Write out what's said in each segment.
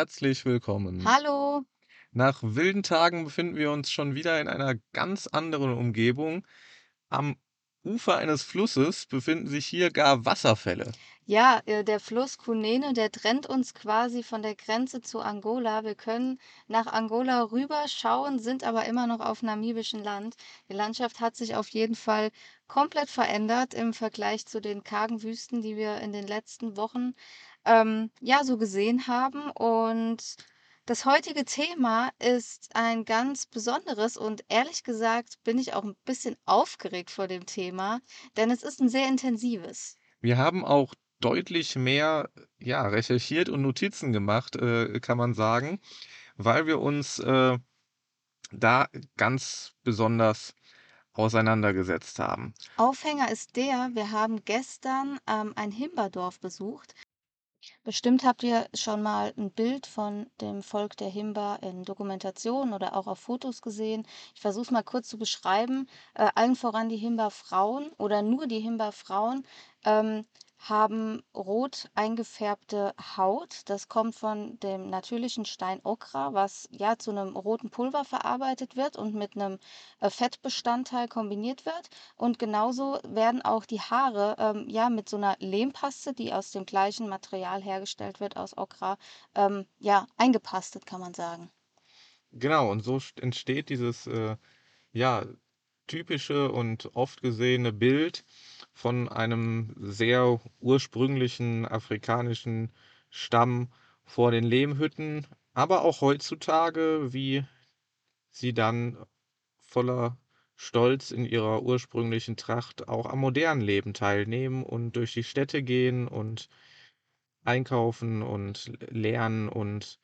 herzlich willkommen. Hallo. Nach wilden Tagen befinden wir uns schon wieder in einer ganz anderen Umgebung. Am Ufer eines Flusses befinden sich hier gar Wasserfälle. Ja, äh, der Fluss Cunene, der trennt uns quasi von der Grenze zu Angola. Wir können nach Angola rüberschauen, sind aber immer noch auf namibischem Land. Die Landschaft hat sich auf jeden Fall komplett verändert im Vergleich zu den kargen Wüsten, die wir in den letzten Wochen ähm, ja so gesehen haben. Und das heutige Thema ist ein ganz besonderes und ehrlich gesagt bin ich auch ein bisschen aufgeregt vor dem Thema, denn es ist ein sehr intensives. Wir haben auch deutlich mehr, ja, recherchiert und Notizen gemacht, äh, kann man sagen, weil wir uns äh, da ganz besonders auseinandergesetzt haben. Aufhänger ist der, wir haben gestern ähm, ein Himberdorf besucht. Bestimmt habt ihr schon mal ein Bild von dem Volk der Himba in Dokumentationen oder auch auf Fotos gesehen. Ich versuche es mal kurz zu beschreiben. Äh, allen voran die Himba-Frauen oder nur die Himba-Frauen ähm, haben rot eingefärbte Haut. Das kommt von dem natürlichen Stein Okra, was ja zu einem roten Pulver verarbeitet wird und mit einem äh, Fettbestandteil kombiniert wird. Und genauso werden auch die Haare ähm, ja mit so einer Lehmpaste, die aus dem gleichen Material hergestellt wird, aus Okra, ähm, ja, eingepastet, kann man sagen. Genau, und so st- entsteht dieses, äh, ja, typische und oft gesehene Bild von einem sehr ursprünglichen afrikanischen Stamm vor den Lehmhütten, aber auch heutzutage, wie sie dann voller Stolz in ihrer ursprünglichen Tracht auch am modernen Leben teilnehmen und durch die Städte gehen und einkaufen und lernen und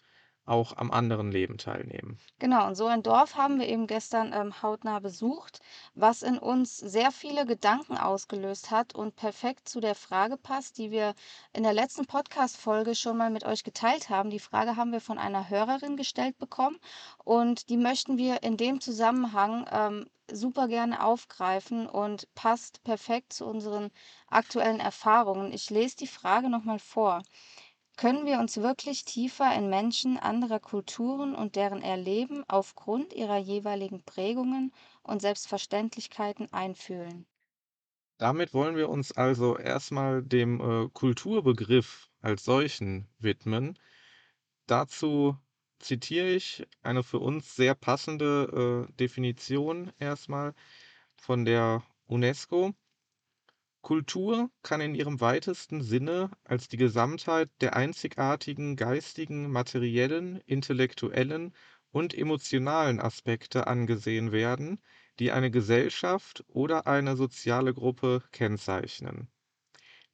auch am anderen Leben teilnehmen. Genau, und so ein Dorf haben wir eben gestern ähm, hautnah besucht, was in uns sehr viele Gedanken ausgelöst hat und perfekt zu der Frage passt, die wir in der letzten Podcast-Folge schon mal mit euch geteilt haben. Die Frage haben wir von einer Hörerin gestellt bekommen und die möchten wir in dem Zusammenhang ähm, super gerne aufgreifen und passt perfekt zu unseren aktuellen Erfahrungen. Ich lese die Frage nochmal vor. Können wir uns wirklich tiefer in Menschen anderer Kulturen und deren Erleben aufgrund ihrer jeweiligen Prägungen und Selbstverständlichkeiten einfühlen? Damit wollen wir uns also erstmal dem äh, Kulturbegriff als solchen widmen. Dazu zitiere ich eine für uns sehr passende äh, Definition erstmal von der UNESCO. Kultur kann in ihrem weitesten Sinne als die Gesamtheit der einzigartigen geistigen, materiellen, intellektuellen und emotionalen Aspekte angesehen werden, die eine Gesellschaft oder eine soziale Gruppe kennzeichnen.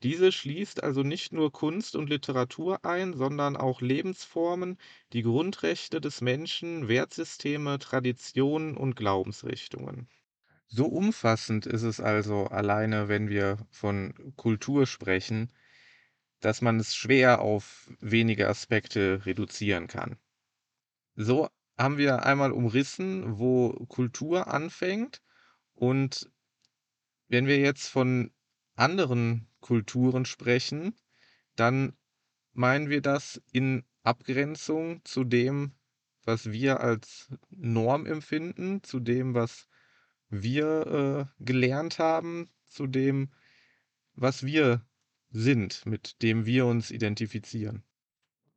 Diese schließt also nicht nur Kunst und Literatur ein, sondern auch Lebensformen, die Grundrechte des Menschen, Wertsysteme, Traditionen und Glaubensrichtungen. So umfassend ist es also alleine, wenn wir von Kultur sprechen, dass man es schwer auf wenige Aspekte reduzieren kann. So haben wir einmal umrissen, wo Kultur anfängt und wenn wir jetzt von anderen Kulturen sprechen, dann meinen wir das in Abgrenzung zu dem, was wir als Norm empfinden, zu dem, was wir äh, gelernt haben, zu dem, was wir sind, mit dem wir uns identifizieren.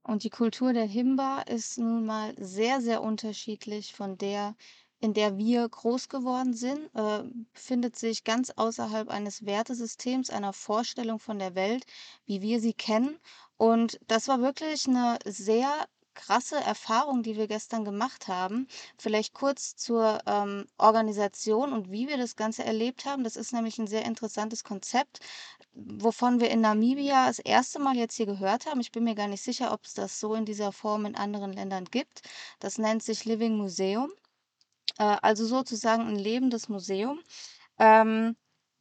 Und die Kultur der Himba ist nun mal sehr, sehr unterschiedlich von der, in der wir groß geworden sind, äh, befindet sich ganz außerhalb eines Wertesystems, einer Vorstellung von der Welt, wie wir sie kennen. Und das war wirklich eine sehr krasse Erfahrung, die wir gestern gemacht haben. Vielleicht kurz zur ähm, Organisation und wie wir das Ganze erlebt haben. Das ist nämlich ein sehr interessantes Konzept, wovon wir in Namibia das erste Mal jetzt hier gehört haben. Ich bin mir gar nicht sicher, ob es das so in dieser Form in anderen Ländern gibt. Das nennt sich Living Museum. Äh, also sozusagen ein lebendes Museum. Ähm,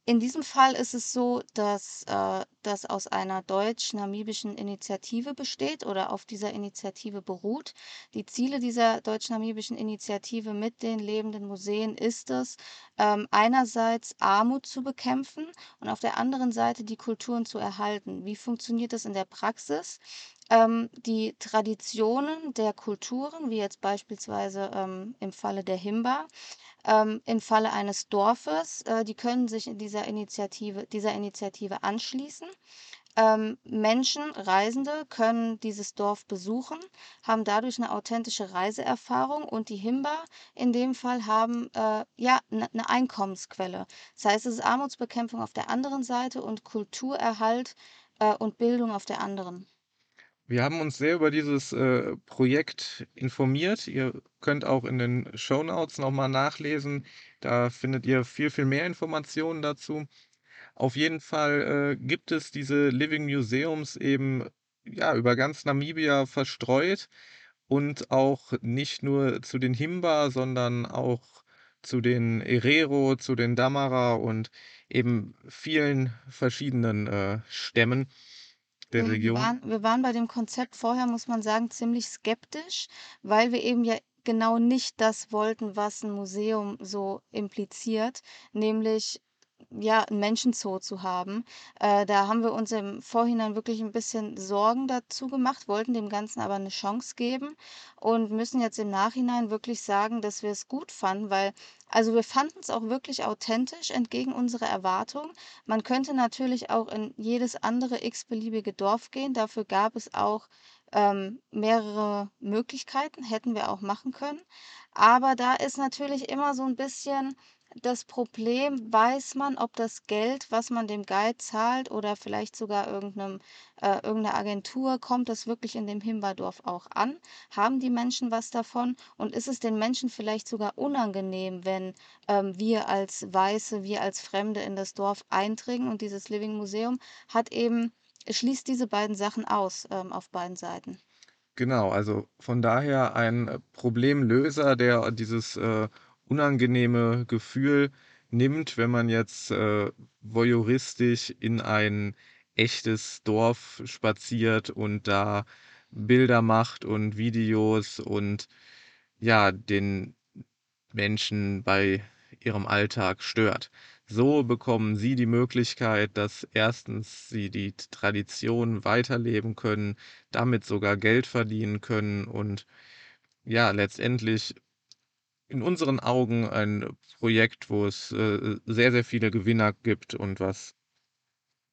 in diesem Fall ist es so, dass äh, das aus einer deutsch-namibischen Initiative besteht oder auf dieser Initiative beruht. Die Ziele dieser deutsch-namibischen Initiative mit den lebenden Museen ist es, ähm, einerseits Armut zu bekämpfen und auf der anderen Seite die Kulturen zu erhalten. Wie funktioniert das in der Praxis? Ähm, die Traditionen der Kulturen, wie jetzt beispielsweise ähm, im Falle der Himba, im Falle eines Dorfes, äh, die können sich in dieser Initiative, dieser Initiative anschließen. Ähm, Menschen, Reisende können dieses Dorf besuchen, haben dadurch eine authentische Reiseerfahrung und die Himba in dem Fall haben äh, ja eine ne Einkommensquelle. Das heißt, es ist Armutsbekämpfung auf der anderen Seite und Kulturerhalt äh, und Bildung auf der anderen. Wir haben uns sehr über dieses, äh, Projekt informiert. Ihr könnt auch in den Shownotes noch mal nachlesen. Da findet ihr viel, viel mehr Informationen dazu. Auf jeden Fall, äh, gibt es diese Living Museums eben, ja, über ganz Namibia verstreut und auch nicht nur zu den Himba, sondern auch zu den Herero, zu den Damara und eben vielen verschiedenen, äh, Stämmen der Wir Region. waren wir waren bei dem Konzept vorher, muss man sagen, ziemlich skeptisch, weil wir eben ja genau nicht das wollten, was ein Museum so impliziert, nämlich, ja, 'n Menschenzoo zu haben. Äh, da haben wir uns im Vorhinein wirklich ein bisschen Sorgen dazu gemacht, wollten dem Ganzen aber eine Chance geben und müssen jetzt im Nachhinein wirklich sagen, dass wir es gut fanden, weil also, wir fanden es auch wirklich authentisch entgegen unserer Erwartung. Man könnte natürlich auch in jedes andere x-beliebige Dorf gehen. Dafür gab es auch, ähm, mehrere Möglichkeiten, hätten wir auch machen können. Aber da ist natürlich immer so ein bisschen das Problem, weiß man, ob das Geld, was man dem Guide zahlt oder vielleicht sogar irgendeinem äh, irgend 'ner Agentur kommt das wirklich in dem Himba-Dorf auch an? Haben die Menschen was davon? Und ist es den Menschen vielleicht sogar unangenehm, wenn, ähm, wir als Weiße, wir als Fremde in das Dorf eindringen? Und dieses Living Museum hat eben schließt diese beiden Sachen aus, ähm, auf beiden Seiten. Genau, also von daher ein, äh, Problemlöser, der dieses, äh, unangenehme Gefühl nimmt, wenn man jetzt, äh, voyeuristisch in ein echtes Dorf spaziert und da Bilder macht und Videos und, ja, den Menschen bei ihrem Alltag stört. So bekommen sie die Möglichkeit, dass erstens sie die Tradition weiterleben können, damit sogar Geld verdienen können und ja, letztendlich in unseren Augen ein Projekt, wo es, äh, sehr, sehr viele Gewinner gibt und was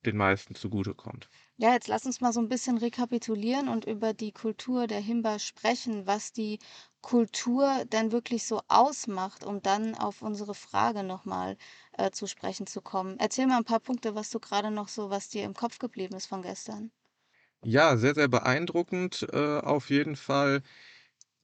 den meisten zugutekommt. Ja, jetzt lass uns mal so ein bisschen rekapitulieren und über die Kultur der Himba sprechen, was die Kultur denn wirklich so ausmacht, um dann auf unsere Frage noch mal, äh, zu sprechen zu kommen. Erzähl mal ein paar Punkte, was du gerade noch so was dir im Kopf geblieben ist von gestern. Ja, sehr, sehr beeindruckend, äh, auf jeden Fall.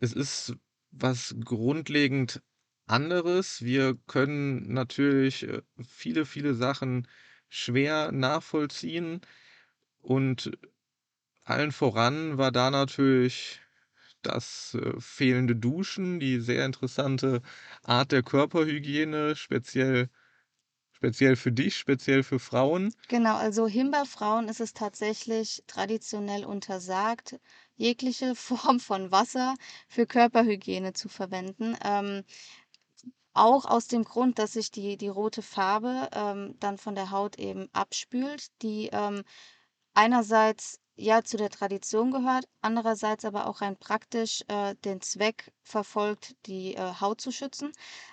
Es ist was grundlegend anderes. Wir können natürlich, äh, viele, viele Sachen schwer nachvollziehen und allen voran war da natürlich das, äh, fehlende Duschen, die sehr interessante Art der Körperhygiene, speziell speziell für dich, speziell für Frauen. Genau, also Himba-Frauen ist es tatsächlich traditionell untersagt, jegliche Form von Wasser für Körperhygiene zu verwenden. Ähm, auch aus dem Grund, dass sich die die rote Farbe, ähm, dann von der Haut eben abspült, die, ähm, einerseits, ja, zu der Tradition gehört, andererseits aber auch rein praktisch, äh, den Zweck verfolgt, die, äh, Haut zu schützen.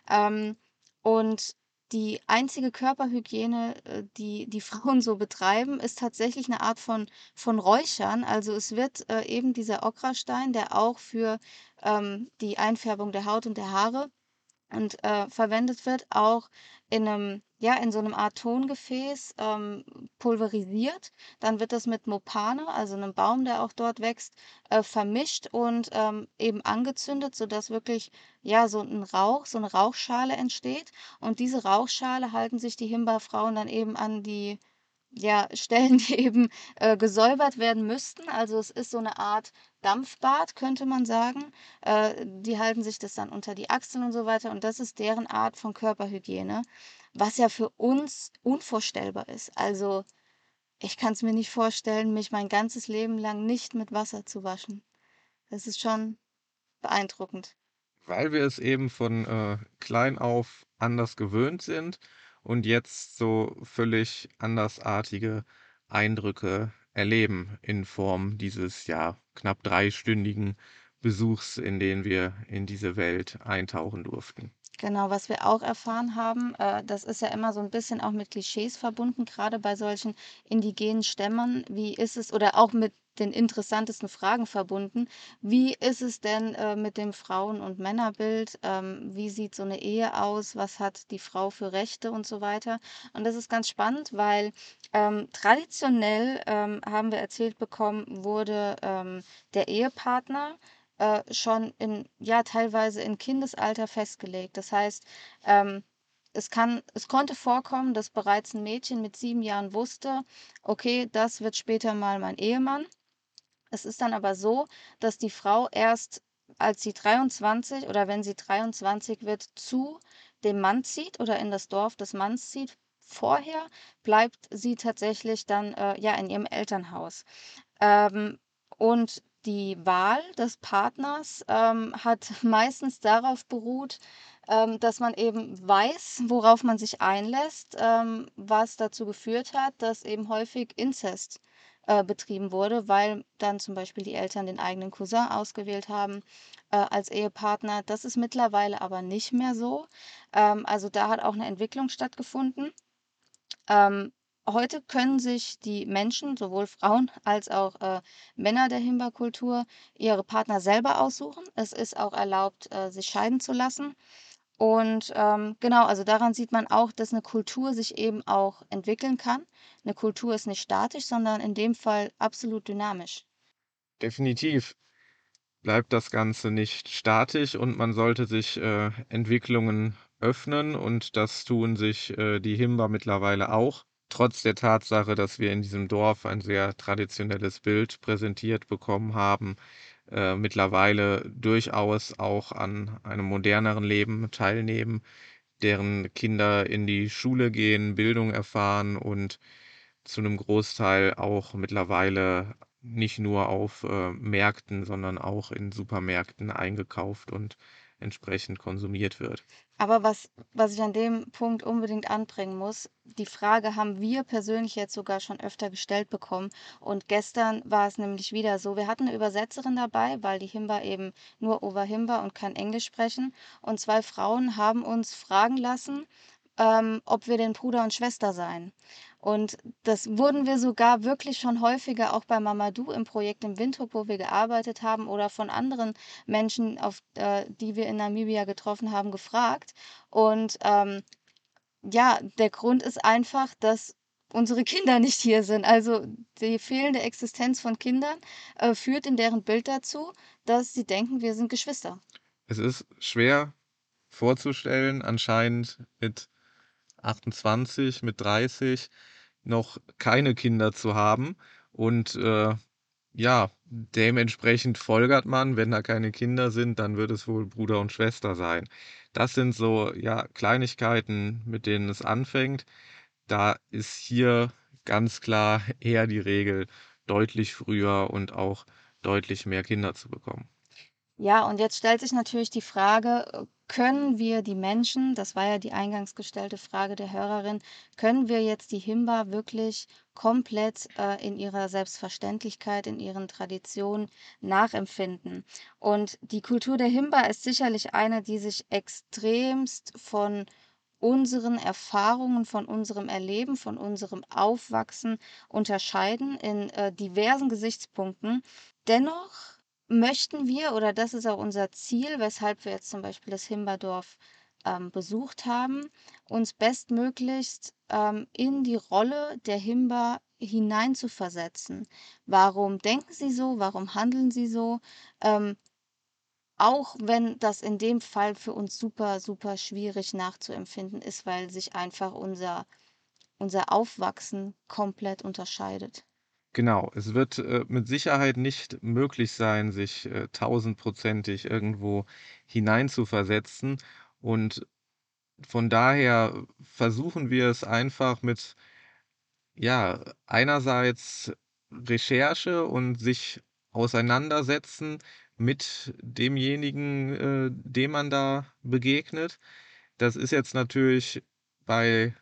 Ähm, und die einzige Körperhygiene, äh, die die Frauen so betreiben, ist tatsächlich eine Art von von Räuchern. Also, es wird, äh, eben dieser Okrastein, der auch für, ähm, die Einfärbung der Haut und der Haare und, äh, verwendet wird, auch in einem ja, in so einem Art Tongefäß, ähm, pulverisiert. Dann wird das mit Mopane, also einem Baum, der auch dort wächst, äh, vermischt und, ähm, eben angezündet, sodass wirklich, ja, so ein Rauch so eine Rauchschale entsteht. Und diese Rauchschale halten sich die Himba-Frauen dann eben an die ja, Stellen, die eben, äh, gesäubert werden müssten. Also, es ist so eine Art Dampfbad, könnte man sagen. Äh, die halten sich das dann unter die Achseln und so weiter und das ist deren Art von Körperhygiene, was ja für uns unvorstellbar ist. Also, Ich kann's mir nicht vorstellen, mich mein ganzes Leben lang nicht mit Wasser zu waschen. Das ist schon beeindruckend. Weil wir es eben von, äh, klein auf anders gewöhnt sind und jetzt so völlig andersartige Eindrücke erleben in Form dieses, ja, knapp dreistündigen Besuchs, in den wir in diese Welt eintauchen durften. Genau, was wir auch erfahren haben, äh, das ist ja immer so ein bisschen auch mit Klischees verbunden, gerade bei solchen indigenen Stämmen. Wie ist es oder auch mit den interessantesten Fragen verbunden. Wie ist es denn, äh, mit dem Frauen und Männerbild? Ähm, wie sieht so eine Ehe aus? Was hat die Frau für Rechte und so weiter? Und das ist ganz spannend, weil, ähm, traditionell, ähm, haben wir erzählt bekommen, wurde, ähm, der Ehepartner äh, schon in, ja, teilweise in Kindesalter festgelegt. Das heißt, ähm, es kann, es konnte vorkommen, dass bereits ein Mädchen mit sieben Jahren wusste, okay, das wird später mal mein Ehemann. Es ist dann aber so, dass die Frau erst, als sie 23 oder wenn sie 23 wird, zu dem Mann zieht oder in das Dorf des Manns zieht. Vorher bleibt sie tatsächlich dann äh, ja in ihrem Elternhaus. Ähm, und die Wahl des Partners, ähm, hat meistens darauf beruht, ähm, dass man eben weiß, worauf man sich einlässt, ähm, was dazu geführt hat, dass eben häufig Inzest, äh, betrieben wurde, weil dann zum Beispiel die Eltern den eigenen Cousin ausgewählt haben, äh, als Ehepartner. Das ist mittlerweile aber nicht mehr so. Ähm, also da hat auch eine Entwicklung stattgefunden. Ähm, heute können sich die Menschen, sowohl Frauen als auch äh, Männer der Himba-Kultur, ihre Partner selber aussuchen. Es ist auch erlaubt, äh, sich scheiden zu lassen. Und ähm, genau, also daran sieht man auch, dass eine Kultur sich eben auch entwickeln kann. Eine Kultur ist nicht statisch, sondern in dem Fall absolut dynamisch. Definitiv bleibt das Ganze nicht statisch und man sollte sich, äh, Entwicklungen öffnen und das tun sich, äh, die Himba mittlerweile auch. Trotz der Tatsache, dass wir in diesem Dorf ein sehr traditionelles Bild präsentiert bekommen haben, äh, mittlerweile durchaus auch an einem moderneren Leben teilnehmen, deren Kinder in die Schule gehen, Bildung erfahren und zu einem Großteil auch mittlerweile nicht nur auf, äh, Märkten, sondern auch in Supermärkten eingekauft und entsprechend konsumiert wird. Aber was was ich an dem Punkt unbedingt anbringen muss, die Frage haben wir persönlich jetzt sogar schon öfter gestellt bekommen und gestern war es nämlich wieder so. Wir hatten 'ne Übersetzerin dabei, weil die Himba eben nur Over Himba und kein Englisch sprechen und 2 Frauen haben uns fragen lassen, ähm, ob wir denn Bruder und Schwester seien. Und das wurden wir sogar wirklich schon häufiger auch bei Mamadou im Projekt im Windhoek, wo wir gearbeitet haben, oder von anderen Menschen, auf äh, die wir in Namibia getroffen haben, gefragt. Und ähm, ja, der Grund ist einfach, dass unsere Kinder nicht hier sind. Also die fehlende Existenz von Kindern äh, führt in deren Bild dazu, dass sie denken, wir sind Geschwister. Es ist schwer vorzustellen, anscheinend mit 28, mit 30 noch keine Kinder zu haben. Und äh, ja, dementsprechend folgert man, wenn da keine Kinder sind, dann wird es wohl Bruder und Schwester sein. Das sind so, ja, Kleinigkeiten, mit denen es anfängt. Da ist hier ganz klar eher die Regel, deutlich früher und auch deutlich mehr Kinder zu bekommen. Ja, und jetzt stellt sich natürlich die Frage, äh, können wir die Menschen, das war ja die eingangs gestellte Frage der Hörerin, können wir jetzt die Himba wirklich komplett äh, in ihrer Selbstverständlichkeit, in ihren Traditionen nachempfinden? Und die Kultur der Himba ist sicherlich eine, die sich extremst von unseren Erfahrungen, von unserem Erleben, von unserem Aufwachsen unterscheiden in äh, diversen Gesichtspunkten. Dennoch möchten wir, oder das ist auch unser Ziel, weshalb wir jetzt zum Beispiel das Himberdorf ähm, besucht haben, uns bestmöglichst ähm, in die Rolle der Himba hineinzuversetzen. Warum denken sie so? Warum handeln sie so? Ähm, auch wenn das in dem Fall für uns super, super schwierig nachzuempfinden ist, weil sich einfach unser, unser Aufwachsen komplett unterscheidet. Genau, es wird, äh, mit Sicherheit nicht möglich sein, sich, äh, tausendprozentig irgendwo hineinzuversetzen und von daher versuchen wir es einfach mit Ja, einerseits Recherche und sich auseinandersetzen mit demjenigen, äh, dem man da begegnet. Das ist jetzt natürlich bei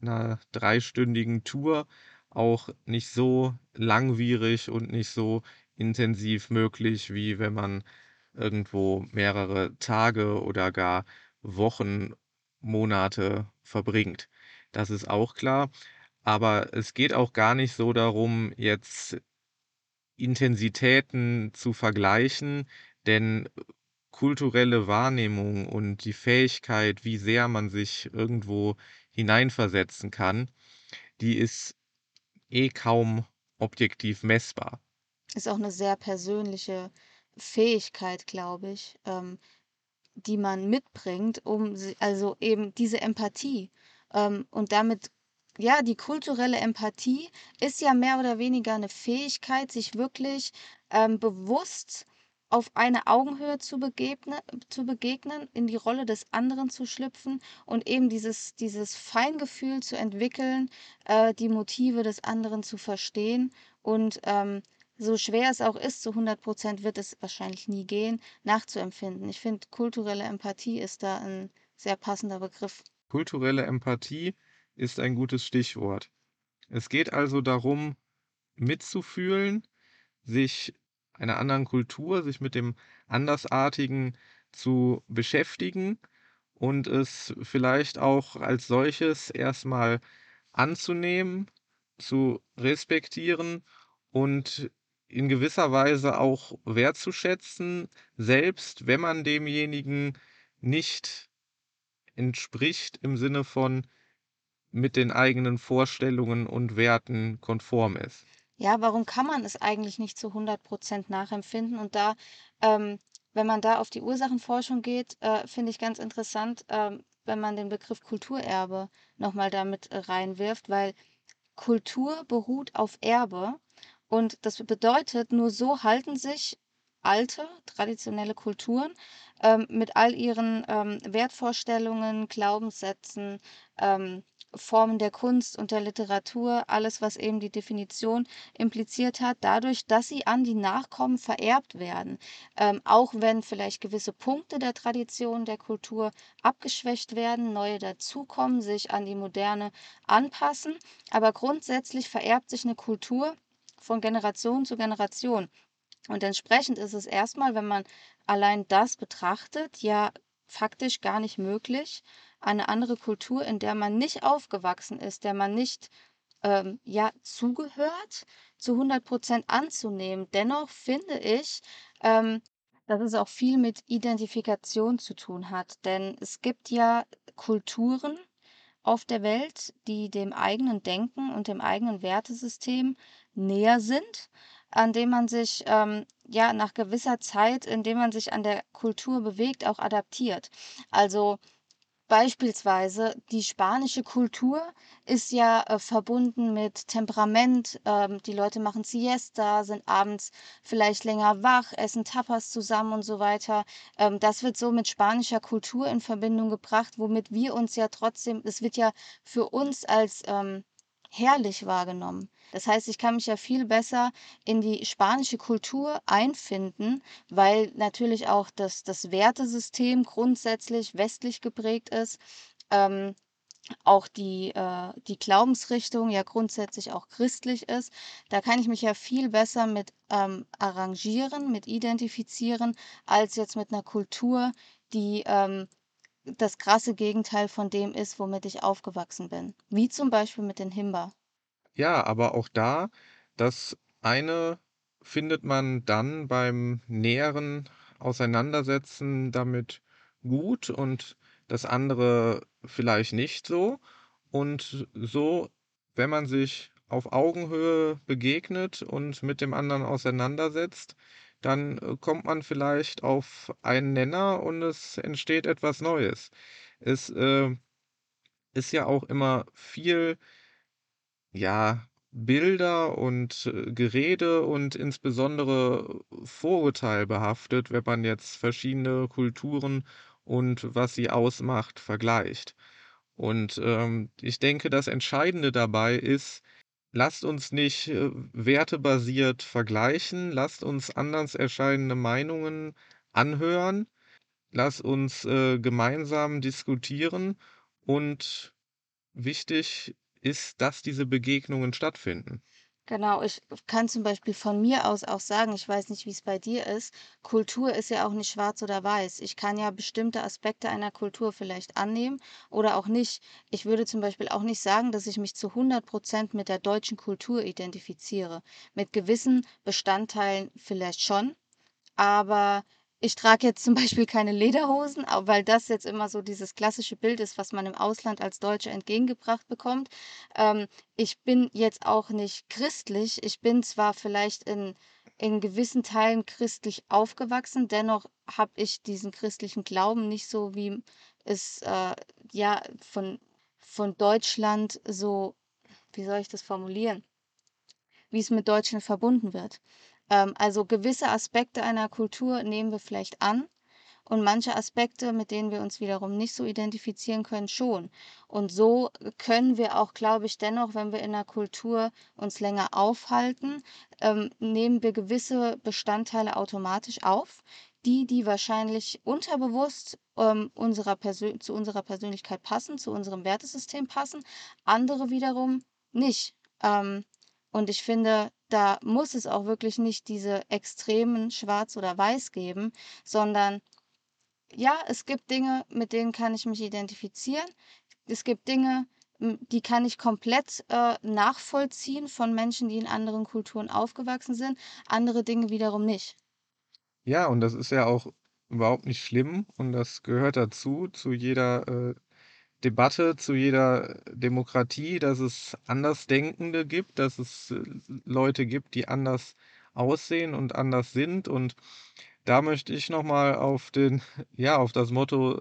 'ner dreistündigen Tour auch nicht so langwierig und nicht so intensiv möglich, wie wenn man irgendwo mehrere Tage oder gar Wochen, Monate verbringt. Das ist auch klar. Aber es geht auch gar nicht so darum, jetzt Intensitäten zu vergleichen, denn kulturelle Wahrnehmung und die Fähigkeit, wie sehr man sich irgendwo hineinversetzen kann, die ist eh kaum objektiv messbar. Ist auch 'ne sehr persönliche Fähigkeit, glaube ich, ähm, die man mitbringt, um also eben diese Empathie. Ähm, und damit ja, die kulturelle Empathie ist ja mehr oder weniger 'ne Fähigkeit, sich wirklich, ähm, bewusst auf eine Augenhöhe zu begegne zu begegnen, in die Rolle des anderen zu schlüpfen und eben dieses dieses Feingefühl zu entwickeln, äh, die Motive des anderen zu verstehen und, ähm, so schwer es auch ist, zu 100 % wird es wahrscheinlich nie gehen, nachzuempfinden. Ich finde, kulturelle Empathie ist da 'n sehr passender Begriff. Kulturelle Empathie ist ein gutes Stichwort. Es geht also darum, mitzufühlen, sich einer anderen Kultur sich mit dem Andersartigen zu beschäftigen und es vielleicht auch als solches erst mal anzunehmen, zu respektieren und in gewisser Weise auch wertzuschätzen, selbst wenn man demjenigen nicht entspricht im Sinne von mit den eigenen Vorstellungen und Werten konform ist. Ja, warum kann man es eigentlich nicht zu 100 % nachempfinden? Und da ähm, wenn man da auf die Ursachenforschung geht, äh, finde ich ganz interessant, ähm, wenn man den Begriff Kulturerbe noch mal da mit reinwirft, weil Kultur beruht auf Erbe und das bedeutet, nur so halten sich alte, traditionelle Kulturen, ähm, mit all ihren, ähm, Wertvorstellungen, Glaubenssätzen, ähm, Formen der Kunst und der Literatur, alles, was eben die Definition impliziert hat, dadurch, dass sie an die Nachkommen vererbt werden. Ähm, auch wenn vielleicht gewisse Punkte der Tradition, der Kultur abgeschwächt werden, neue dazukommen, sich an die Moderne anpassen, aber grundsätzlich vererbt sich 'ne Kultur von Generation zu Generation. Und entsprechend ist es erst mal, wenn man allein das betrachtet, ja faktisch gar nicht möglich, eine andere Kultur, in der man nicht aufgewachsen ist, der man nicht, ähm, ja, zugehört, zu 100 % anzunehmen. Dennoch finde ich, ähm, dass es auch viel mit Identifikation zu tun hat, denn es gibt ja Kulturen auf der Welt, die dem eigenen Denken und dem eigenen Wertesystem näher sind, an dem man sich, ähm, ja, nach gewisser Zeit, indem man sich an der Kultur bewegt, auch adaptiert. Also, beispielsweise die spanische Kultur ist ja, äh, verbunden mit Temperament. Ähm, die Leute machen Siesta, sind abends vielleicht länger wach, essen Tapas zusammen und so weiter. Ähm, das wird so mit spanischer Kultur in Verbindung gebracht, womit wir uns ja trotzdem es wird ja für uns als, ähm, herrlich wahrgenommen. Das heißt, ich kann mich ja viel besser in die spanische Kultur einfinden, weil natürlich auch das das Wertesystem grundsätzlich westlich geprägt ist, ähm, auch die äh, die Glaubensrichtung ja grundsätzlich auch christlich ist. Da kann ich mich ja viel besser mit, ähm, arrangieren, mit identifizieren, als jetzt mit 'ner Kultur, die, ähm, das krasse Gegenteil von dem ist, womit ich aufgewachsen bin, wie zum Beispiel mit den Himba. Ja, aber auch da, das eine findet man dann beim näheren Auseinandersetzen damit gut und das andere vielleicht nicht so. Und so, wenn man sich auf Augenhöhe begegnet und mit dem anderen auseinandersetzt, dann, äh, kommt man vielleicht auf einen Nenner und es entsteht etwas Neues. Es, äh, ist ja auch immer viel ja, Bilder und, äh, Gerede und insbesondere vorurteilbehaftet, wenn man jetzt verschiedene Kulturen und was sie ausmacht, vergleicht. Und, ähm, ich denke, das Entscheidende dabei ist lasst uns nicht, äh, wertebasiert vergleichen, lasst uns anders erscheinende Meinungen anhören, lass uns, äh, gemeinsam diskutieren und wichtig ist, dass diese Begegnungen stattfinden. Genau, ich kann zum Beispiel von mir aus auch sagen, ich weiß nicht, wie es bei dir ist, Kultur ist ja auch nicht schwarz oder weiß. Ich kann ja bestimmte Aspekte einer Kultur vielleicht annehmen oder auch nicht. Ich würde zum Beispiel auch nicht sagen, dass ich mich zu 100% mit der deutschen Kultur identifiziere. Mit gewissen Bestandteilen vielleicht schon, aber ich trage jetzt zum Beispiel keine Lederhosen, weil das jetzt immer so dieses klassische Bild ist, was man im Ausland als Deutsche entgegengebracht bekommt. Ähm, ich bin jetzt auch nicht christlich. Ich bin zwar vielleicht in in gewissen Teilen christlich aufgewachsen, dennoch habe ich diesen christlichen Glauben nicht so, wie es, äh, ja, von von Deutschland so wie soll ich das formulieren? Wie es mit Deutschland verbunden wird. Ähm, also gewisse Aspekte einer Kultur nehmen wir vielleicht an und manche Aspekte, mit denen wir uns wiederum nicht so identifizieren können, schon. Und so können wir auch, glaube ich, dennoch, wenn wir in der Kultur uns länger aufhalten, ähm, nehmen wir gewisse Bestandteile automatisch auf, die, die wahrscheinlich unterbewusst ähm, unserer zu unserer Persönlichkeit passen, zu unserem Wertesystem passen, andere wiederum nicht. Ähm, und ich finde, da muss es auch wirklich nicht diese extremen Schwarz oder Weiß geben, sondern ja, es gibt Dinge, mit denen kann ich mich identifizieren. Es gibt Dinge, die kann ich komplett, äh, nachvollziehen von Menschen, die in anderen Kulturen aufgewachsen sind, andere Dinge wiederum nicht. Ja, und das ist ja auch überhaupt nicht schlimm und das gehört dazu, zu jeder, äh, Debatte, zu jeder Demokratie, dass es Andersdenkende gibt, dass es, äh, Leute gibt, die anders aussehen und anders sind. Und da möchte ich noch mal auf den ja, auf das Motto,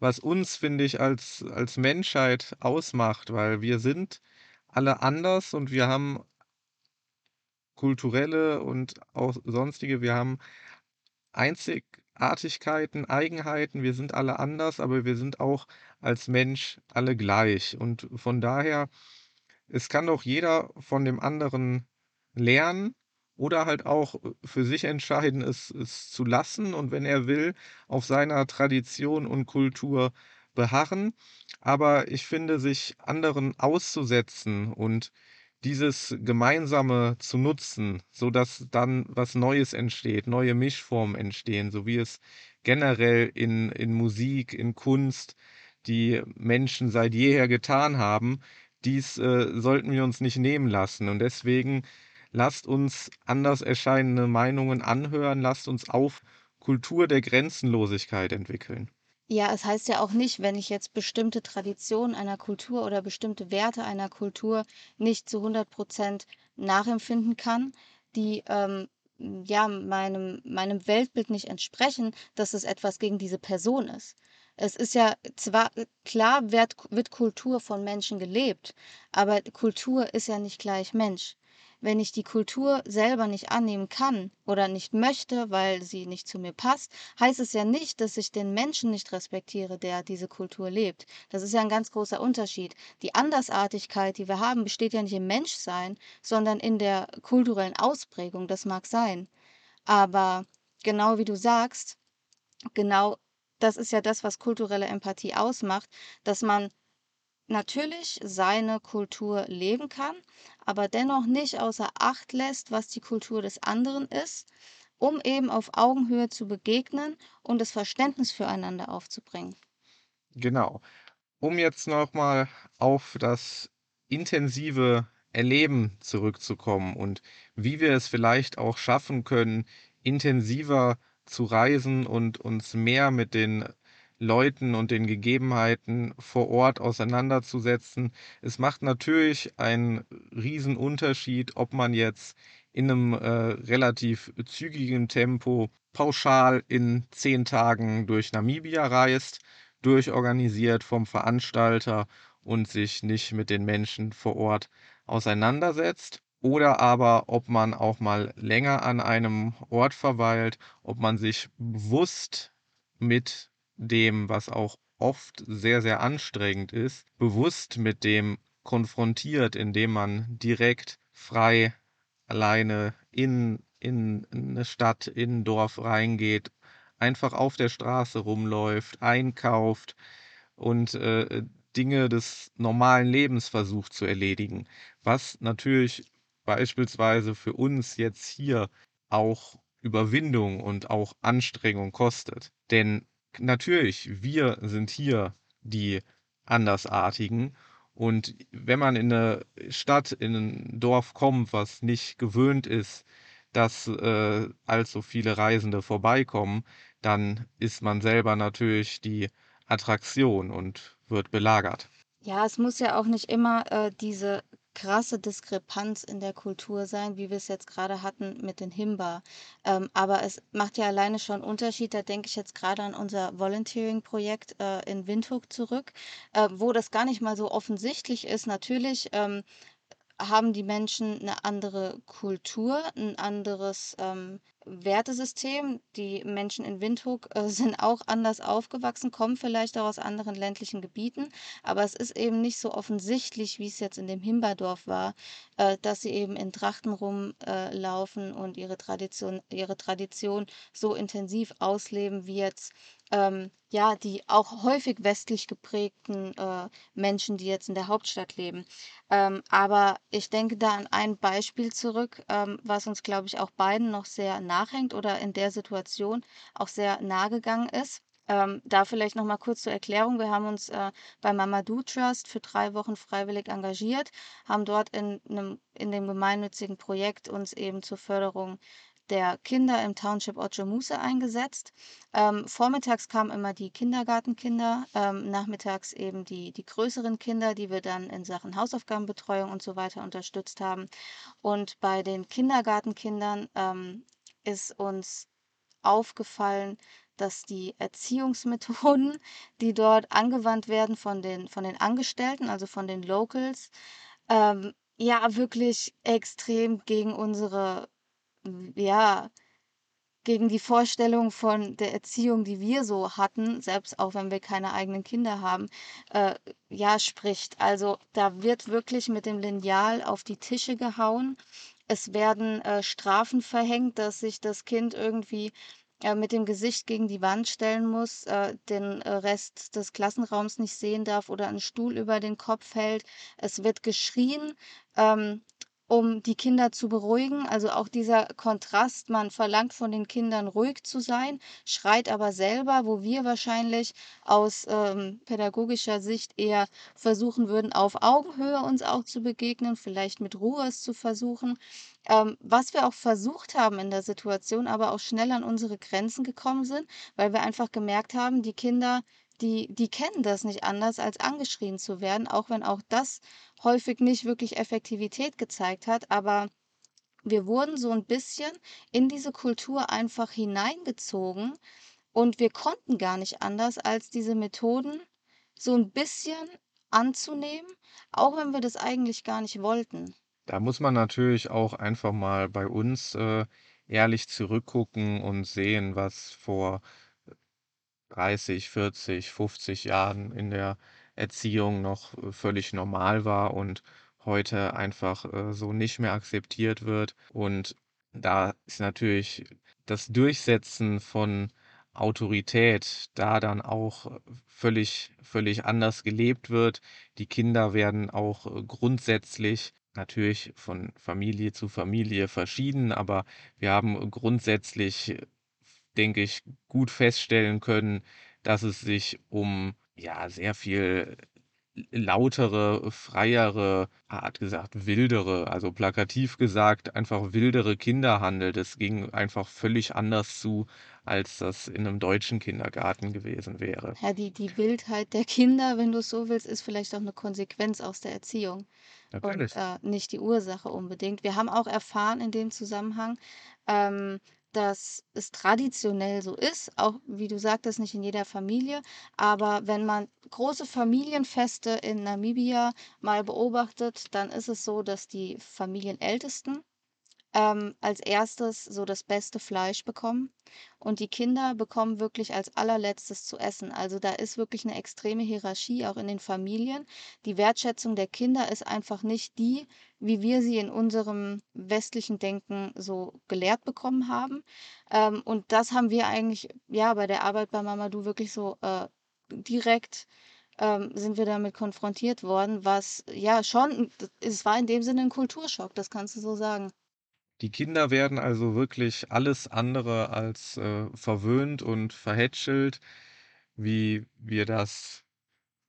was uns, finde ich, als als Menschheit ausmacht, weil wir sind alle anders und wir haben kulturelle und auch sonstige wir haben Einzigartigkeiten, Eigenheiten. Wir sind alle anders, aber wir sind auch als Mensch alle gleich. Und von daher, es kann doch jeder von dem anderen lernen oder halt auch äh, für sich entscheiden, es, es zu lassen und wenn er will, auf seiner Tradition und Kultur beharren. Aber ich finde, sich anderen auszusetzen und dieses Gemeinsame zu nutzen, sodass dann was Neues entsteht, neue Mischformen entstehen, so wie es generell in in Musik, in Kunst die Menschen seit jeher getan haben. Dies, äh, sollten wir uns nicht nehmen lassen und deswegen lasst uns anders erscheinende Meinungen anhören, lasst uns auf Kultur der Grenzenlosigkeit entwickeln. Ja, es heißt ja auch nicht, wenn ich jetzt bestimmte Traditionen einer Kultur oder bestimmte Werte einer Kultur nicht zu 100% nachempfinden kann, die, ähm, ja, meinem meinem Weltbild nicht entsprechen, dass es etwas gegen diese Person ist. Es ist ja zwar äh, klar wird wird Kultur von Menschen gelebt, aber Kultur ist ja nicht gleich Mensch. Wenn ich die Kultur selber nicht annehmen kann oder nicht möchte, weil sie nicht zu mir passt, heißt es ja nicht, dass ich den Menschen nicht respektiere, der diese Kultur lebt. Das ist ja ein ganz großer Unterschied. Die Andersartigkeit, die wir haben, besteht ja nicht im Menschsein, sondern in der kulturellen Ausprägung. Das mag sein. Aber genau wie du sagst, genau das ist ja das, was kulturelle Empathie ausmacht, dass man natürlich seine Kultur leben kann, aber dennoch nicht außer Acht lässt, was die Kultur des anderen ist, um eben auf Augenhöhe zu begegnen und das Verständnis füreinander aufzubringen. Genau. Um jetzt noch mal auf das intensive Erleben zurückzukommen und wie wir es vielleicht auch schaffen können, intensiver zu reisen und uns mehr mit den Leuten und den Gegebenheiten vor Ort auseinanderzusetzen. Es macht natürlich einen Riesenunterschied, ob man jetzt in einem äh, relativ zügigen Tempo pauschal in zehn Tagen durch Namibia reist, durchorganisiert vom Veranstalter und sich nicht mit den Menschen vor Ort auseinandersetzt. Oder aber, ob man auch mal länger an einem Ort verweilt, ob man sich bewusst mit dem, was auch oft sehr, sehr anstrengend ist, bewusst mit dem konfrontiert, indem man direkt frei alleine in in 'ne Stadt, in 'n Dorf reingeht, einfach auf der Straße rumläuft, einkauft und, äh, Dinge des normalen Lebens versucht zu erledigen, was natürlich beispielsweise für uns jetzt hier auch Überwindung und auch Anstrengung kostet. Denn natürlich, wir sind hier die Andersartigen und wenn man in 'ne Stadt, in 'n Dorf kommt, was nicht gewöhnt ist, dass, äh, allzu viele Reisende vorbeikommen, dann ist man selber natürlich die Attraktion und wird belagert. Ja, es muss ja auch nicht immer, äh, diese krasse Diskrepanz in der Kultur sein, wie wir's jetzt grade hatten mit den Himba. Ähm, aber es macht ja alleine schon Unterschied, da denke ich jetzt grade an unser Volunteering-Projekt, äh, in Windhoek zurück, äh, wo das gar nicht mal so offensichtlich ist. Natürlich, ähm, haben die Menschen 'ne andere Kultur, 'n anderes, ähm, Wertesystem. Die Menschen in Windhoek, äh, sind auch anders aufgewachsen, kommen vielleicht auch aus anderen ländlichen Gebieten, aber es ist eben nicht so offensichtlich, wie's jetzt in dem Himba-Dorf war, äh, dass sie eben in Trachten rum äh, und ihre Tradition ihre Tradition so intensiv ausleben wie jetzt, ähm, ja, die auch häufig westlich geprägten, äh, Menschen, die jetzt in der Hauptstadt leben. Ähm, aber ich denke da an ein Beispiel zurück, ähm, was uns, glaube ich, auch beiden noch sehr nachhängt oder in der Situation auch sehr nahegegangen ist. Ähm, da vielleicht noch mal kurz zur Erklärung. Wir haben uns, äh, beim Mamadou Trust für 3 Wochen freiwillig engagiert, haben dort in 'nem in dem gemeinnützigen Projekt uns eben zur Förderung der Kinder im Township Otjomusa eingesetzt. Ähm, vormittags kamen immer die Kindergartenkinder, ähm, nachmittags eben die die größeren Kinder, die wir dann in Sachen Hausaufgabenbetreuung und so weiter unterstützt haben. Und bei den Kindergartenkindern, ähm, ist uns aufgefallen, dass die Erziehungsmethoden, die dort angewandt werden von den von den Angestellten, also von den Locals, ähm, ja, wirklich extrem gegen unsere ja, gegen die Vorstellung von der Erziehung, die wir so hatten, selbst auch wenn wir keine eigenen Kinder haben, äh, ja, spricht. Also, da wird wirklich mit dem Lineal auf die Tische gehauen. Es werden, äh, Strafen verhängt, dass sich das Kind irgendwie, äh, mit dem Gesicht gegen die Wand stellen muss, äh, den, äh, Rest des Klassenraums nicht sehen darf oder 'n Stuhl über den Kopf hält. Es wird geschrien, ähm, um die Kinder zu beruhigen. Also, auch dieser Kontrast, man verlangt von den Kindern, ruhig zu sein, schreit aber selber, wo wir wahrscheinlich aus, ähm, pädagogischer Sicht eher versuchen würden, auf Augenhöhe uns auch zu begegnen, vielleicht mit Ruhe es zu versuchen. Ähm, was wir auch versucht haben in der Situation, aber auch schnell an unsere Grenzen gekommen sind, weil wir einfach gemerkt haben, die Kinder, die die kennen das nicht anders, als angeschrien zu werden, auch wenn auch das häufig nicht wirklich Effektivität gezeigt hat. Aber wir wurden so 'n bisschen in diese Kultur einfach hineingezogen und wir konnten gar nicht anders, als diese Methoden so 'n bisschen anzunehmen, auch wenn wir das eigentlich gar nicht wollten. Da muss man natürlich auch einfach mal bei uns, äh, ehrlich zurückgucken und sehen, was vor, 30, 40, 50 Jahren in der Erziehung noch, äh, völlig normal war und heute einfach, äh, so nicht mehr akzeptiert wird. Und da ist natürlich das Durchsetzen von Autorität da dann auch, äh, völlig völlig anders gelebt wird. Die Kinder werden auch, grundsätzlich natürlich von Familie zu Familie verschieden, aber wir haben grundsätzlich, denke ich, gut feststellen können, dass es sich um, ja, sehr viel lautere, freiere, hart gesagt, wildere, also plakativ gesagt, einfach wildere Kinder handelt. Es ging einfach völlig anders zu, als das in 'nem deutschen Kindergarten gewesen wäre. Ja, die die Wildheit der Kinder, wenn du's so willst, ist vielleicht auch 'ne Konsequenz aus der Erziehung und, Natürlich. äh, nicht die Ursache unbedingt. Wir haben auch erfahren in dem Zusammenhang, ähm, dass es traditionell so ist, auch wie du sagtest, nicht in jeder Familie, aber wenn man große Familienfeste in Namibia mal beobachtet, dann ist es so, dass die Familienältesten ähm, als erstes so das beste Fleisch bekommen und die Kinder bekommen wirklich als allerletztes zu essen. Also da ist wirklich eine extreme Hierarchie auch in den Familien. Die Wertschätzung der Kinder ist einfach nicht die, wie wir sie in unserem westlichen Denken so gelehrt bekommen haben. Ähm, und das haben wir eigentlich, ja, bei der Arbeit bei Mamadou wirklich so äh, direkt ähm, sind wir damit konfrontiert worden, was ja schon, es war in dem Sinne ein Kulturschock, das kannst du so sagen. Die Kinder werden also wirklich alles andere als, äh, verwöhnt und verhätschelt, wie wir das,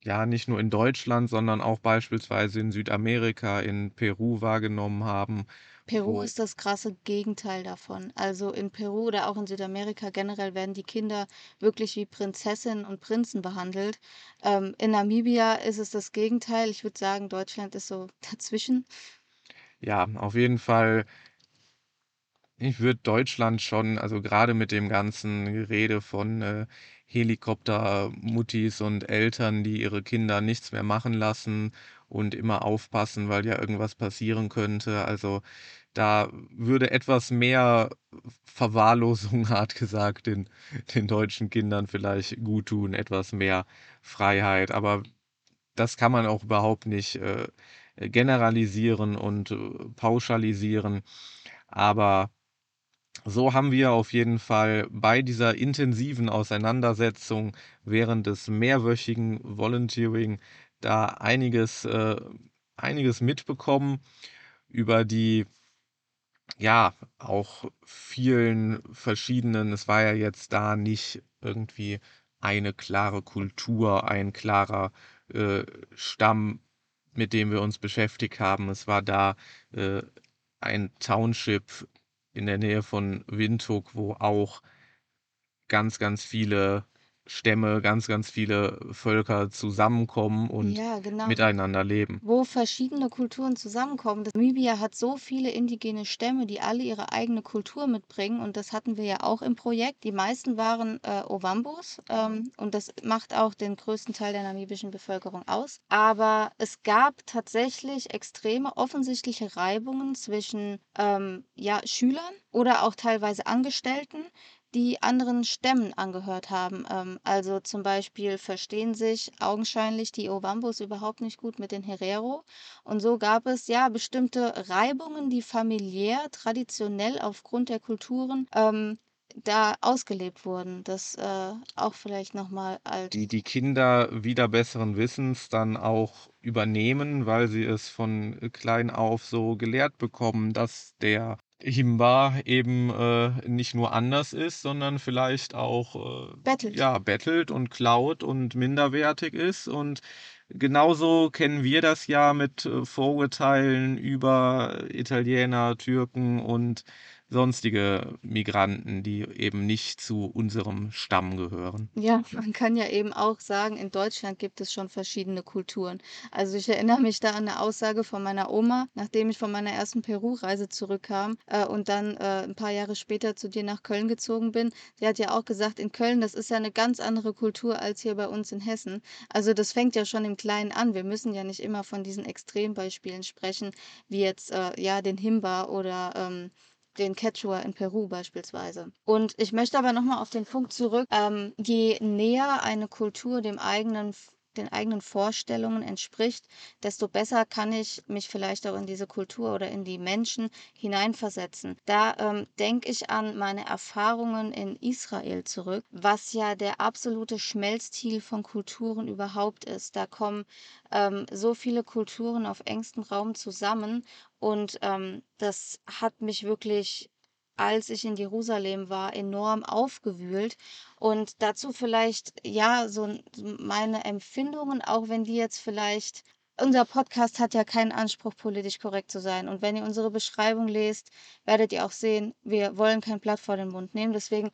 ja, nicht nur in Deutschland, sondern auch beispielsweise in Südamerika, in Peru wahrgenommen haben, Peru ist das krasse Gegenteil davon. Also in Peru oder auch in Südamerika generell werden die Kinder wirklich wie Prinzessinnen und Prinzen behandelt. Ähm, in Namibia ist es das Gegenteil. Ich würde sagen, Deutschland ist so dazwischen. ja, auf jeden Fall Ich würde Deutschland schon also gerade mit dem ganzen Gerede von, äh, Helikoptermuttis und Eltern, die ihre Kinder nichts mehr machen lassen und immer aufpassen, weil ja irgendwas passieren könnte. Also, da würde etwas mehr Verwahrlosung, hart gesagt, den den deutschen Kindern vielleicht guttun, etwas mehr Freiheit. Aber das kann man auch überhaupt nicht, äh, generalisieren und, äh, pauschalisieren. Aber so haben wir auf jeden Fall bei dieser intensiven Auseinandersetzung während des mehrwöchigen Volunteering da einiges, äh, einiges mitbekommen über die, ja, auch vielen verschiedenen, es war ja jetzt da nicht irgendwie eine klare Kultur, ein klarer äh, Stamm, mit dem wir uns beschäftigt haben. Es war da äh, ein Township in der Nähe von Windhoek, wo auch ganz, ganz viele Stämme, ganz, ganz viele Völker zusammenkommen und Ja, genau. miteinander leben. Wo verschiedene Kulturen zusammenkommen. Das Namibia hat so viele indigene Stämme, die alle ihre eigene Kultur mitbringen. Und das hatten wir ja auch im Projekt. Die meisten waren äh, Ovambos. Ähm, und das macht auch den größten Teil der namibischen Bevölkerung aus. Aber es gab tatsächlich extreme offensichtliche Reibungen zwischen ähm, ja, Schülern oder auch teilweise Angestellten, die anderen Stämmen angehört haben. Ähm, also zum Beispiel verstehen sich augenscheinlich die Ovambos überhaupt nicht gut mit den Herero. Und so gab es ja bestimmte Reibungen, die familiär, traditionell aufgrund der Kulturen ähm, da ausgelebt wurden. Das äh, auch vielleicht nochmal als. Die die Kinder wieder besseren Wissens dann auch übernehmen, weil sie es von klein auf so gelehrt bekommen, dass der Himba eben äh, nicht nur anders ist, sondern vielleicht auch äh, Bettelt. ja, bettelt und klaut und minderwertig ist. Und genauso kennen wir das ja mit äh, Vorurteilen über Italiener, Türken und sonstige Migranten, die eben nicht zu unserem Stamm gehören. Ja, man kann ja eben auch sagen, in Deutschland gibt es schon verschiedene Kulturen. Also ich erinnere mich da an eine Aussage von meiner Oma, nachdem ich von meiner ersten Peru-Reise zurückkam äh, und dann äh, ein paar Jahre später zu dir nach Köln gezogen bin. Sie hat ja auch gesagt, in Köln, das ist ja eine ganz andere Kultur als hier bei uns in Hessen. Also das fängt ja schon im Kleinen an. Wir müssen ja nicht immer von diesen Extrembeispielen sprechen, wie jetzt äh, ja den Himba oder ähm, den Quechua in Peru beispielsweise. Und ich möchte aber nochmal auf den Punkt zurück, ähm, je näher eine Kultur dem eigenen den eigenen Vorstellungen entspricht, desto besser kann ich mich vielleicht auch in diese Kultur oder in die Menschen hineinversetzen. Da ähm, denke ich an meine Erfahrungen in Israel zurück, was ja der absolute Schmelztiel von Kulturen überhaupt ist. Da kommen ähm, so viele Kulturen auf engstem Raum zusammen und ähm, das hat mich wirklich, als ich in Jerusalem war, enorm aufgewühlt. Und dazu vielleicht, ja, so meine Empfindungen, auch wenn die jetzt vielleicht, unser Podcast hat ja keinen Anspruch, politisch korrekt zu sein. Und wenn ihr unsere Beschreibung lest, werdet ihr auch sehen, wir wollen kein Blatt vor den Mund nehmen. Deswegen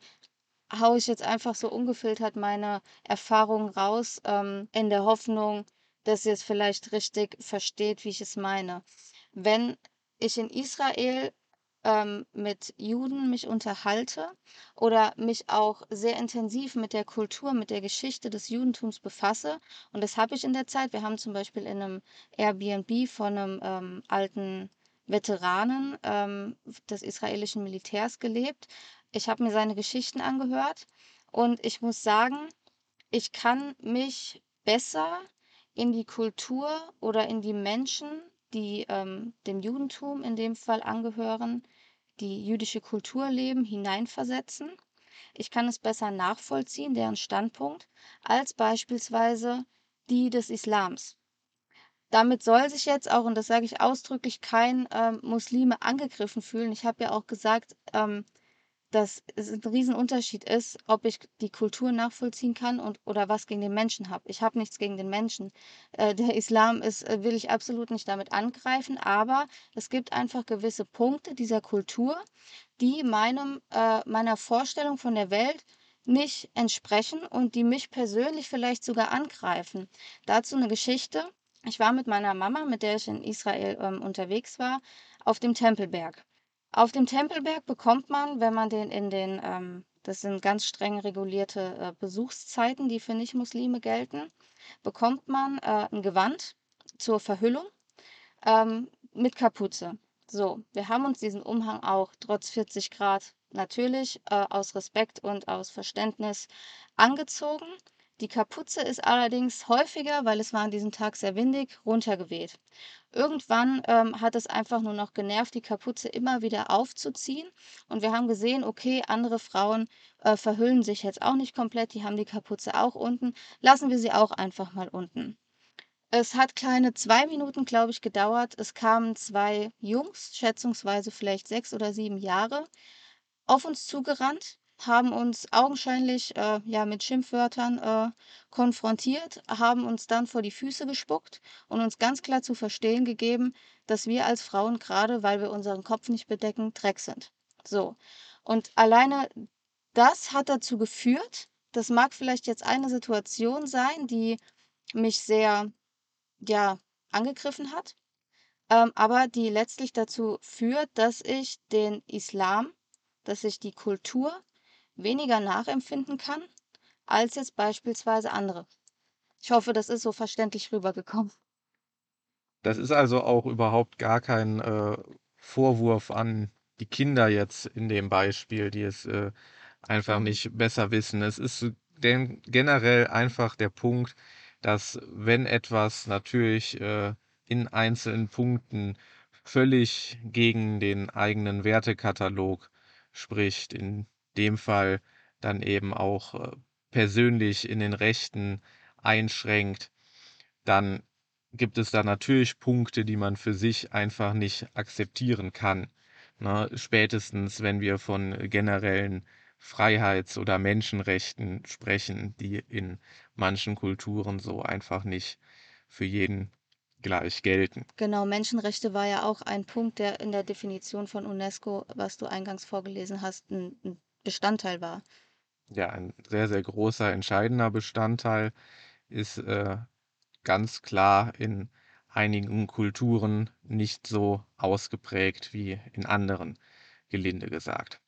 haue ich jetzt einfach so ungefiltert meine Erfahrungen raus, ähm, in der Hoffnung, dass ihr es vielleicht richtig versteht, wie ich es meine. Wenn ich in Israel ähm, mit Juden mich unterhalte oder mich auch sehr intensiv mit der Kultur, mit der Geschichte des Judentums befasse, und das habe ich in der Zeit. Wir haben zum Beispiel in einem Airbnb von einem ähm, alten Veteranen ähm, des israelischen Militärs gelebt. Ich habe mir seine Geschichten angehört und ich muss sagen, ich kann mich besser in die Kultur oder in die Menschen, die ähm, dem Judentum in dem Fall angehören, die jüdische Kultur leben, hineinversetzen. Ich kann es besser nachvollziehen, deren Standpunkt, als beispielsweise die des Islams. Damit soll sich jetzt auch, und das sage ich ausdrücklich, kein ähm, Muslime angegriffen fühlen. Ich habe ja auch gesagt, ähm, dass es ein Riesenunterschied ist, ob ich die Kultur nachvollziehen kann und oder was gegen den Menschen habe. Ich habe nichts gegen den Menschen. Äh, der Islam ist äh, will ich absolut nicht damit angreifen, aber es gibt einfach gewisse Punkte dieser Kultur, die meinem äh, meiner Vorstellung von der Welt nicht entsprechen und die mich persönlich vielleicht sogar angreifen. Dazu eine Geschichte. Ich war mit meiner Mama, mit der ich in Israel, ähm, unterwegs war, auf dem Tempelberg. Auf dem Tempelberg bekommt man, wenn man den in den, ähm, das sind ganz streng regulierte äh, Besuchszeiten, die für Nicht-Muslime gelten, bekommt man äh, ein Gewand zur Verhüllung ähm, mit Kapuze. So, wir haben uns diesen Umhang auch trotz 40 Grad natürlich äh, aus Respekt und aus Verständnis angezogen. Die Kapuze ist allerdings häufiger, weil es war an diesem Tag sehr windig, runtergeweht. Irgendwann ähm, hat es einfach nur noch genervt, die Kapuze immer wieder aufzuziehen. Und wir haben gesehen, okay, andere Frauen äh, verhüllen sich jetzt auch nicht komplett, die haben die Kapuze auch unten. Lassen wir sie auch einfach mal unten. Es hat kleine zwei Minuten, glaube ich, gedauert. Es kamen zwei Jungs, schätzungsweise vielleicht sechs oder sieben Jahre, auf uns zugerannt haben uns augenscheinlich äh, ja mit Schimpfwörtern äh, konfrontiert, haben uns dann vor die Füße gespuckt und uns ganz klar zu verstehen gegeben, dass wir als Frauen gerade, weil wir unseren Kopf nicht bedecken, Dreck sind. So. Und alleine das hat dazu geführt, das mag vielleicht jetzt eine Situation sein, die mich sehr, ja, angegriffen hat, ähm, aber die letztlich dazu führt, dass ich den Islam, dass ich die Kultur weniger nachempfinden kann als jetzt beispielsweise andere. Ich hoffe, das ist so verständlich rübergekommen. Das ist also auch überhaupt gar kein äh, Vorwurf an die Kinder jetzt in dem Beispiel, die es äh, einfach nicht besser wissen. Es ist denn generell einfach der Punkt, dass wenn etwas natürlich äh, in einzelnen Punkten völlig gegen den eigenen Wertekatalog spricht, in dem Fall dann eben auch äh, persönlich in den Rechten einschränkt, dann gibt es da natürlich Punkte, die man für sich einfach nicht akzeptieren kann. Ne? Spätestens, wenn wir von generellen Freiheits- oder Menschenrechten sprechen, die in manchen Kulturen so einfach nicht für jeden gleich gelten. Genau, Menschenrechte war ja auch ein Punkt, der in der Definition von UNESCO, was du eingangs vorgelesen hast, ein, ein Bestandteil war. Ja, ein sehr, sehr großer, entscheidender Bestandteil ist äh, ganz klar in einigen Kulturen nicht so ausgeprägt wie in anderen, gelinde gesagt.